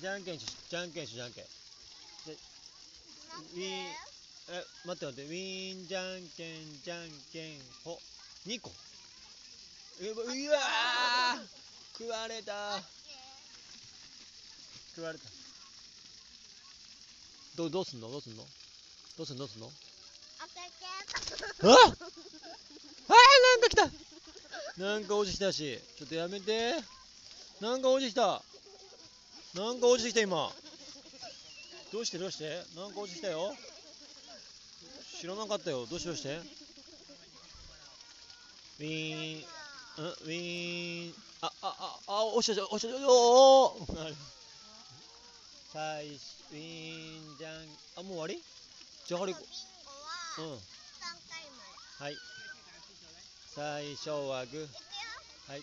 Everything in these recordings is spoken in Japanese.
じゃんけんしじゃんけんしじゃんけん。でウィーンえ待って待ってウィーンじゃんけんじゃんけんほ2個。うわうわ食われた。食われた。どどうすんの？どうすんの？どうすんの？どうすんのああなんか来た。なんか落ちたし。ちょっとやめて。なんか落ちた。なんか落ちてきた今。どうしてどうして？なんか落ちてきたよ。知らなかったよ。どうしてどうして？ウィーンウィーン。ああああ落ちた落ちたおお最初ウィーンじゃんあもう終わり？じゃがりこうん。はい。最初はグー。はい。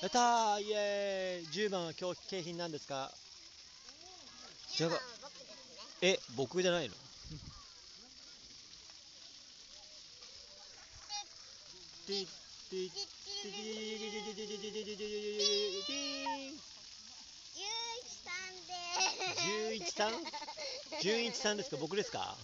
やったーイエーイ。10番は今日景品なんですか？じゃがえ僕じゃないの？11さんですか僕ですか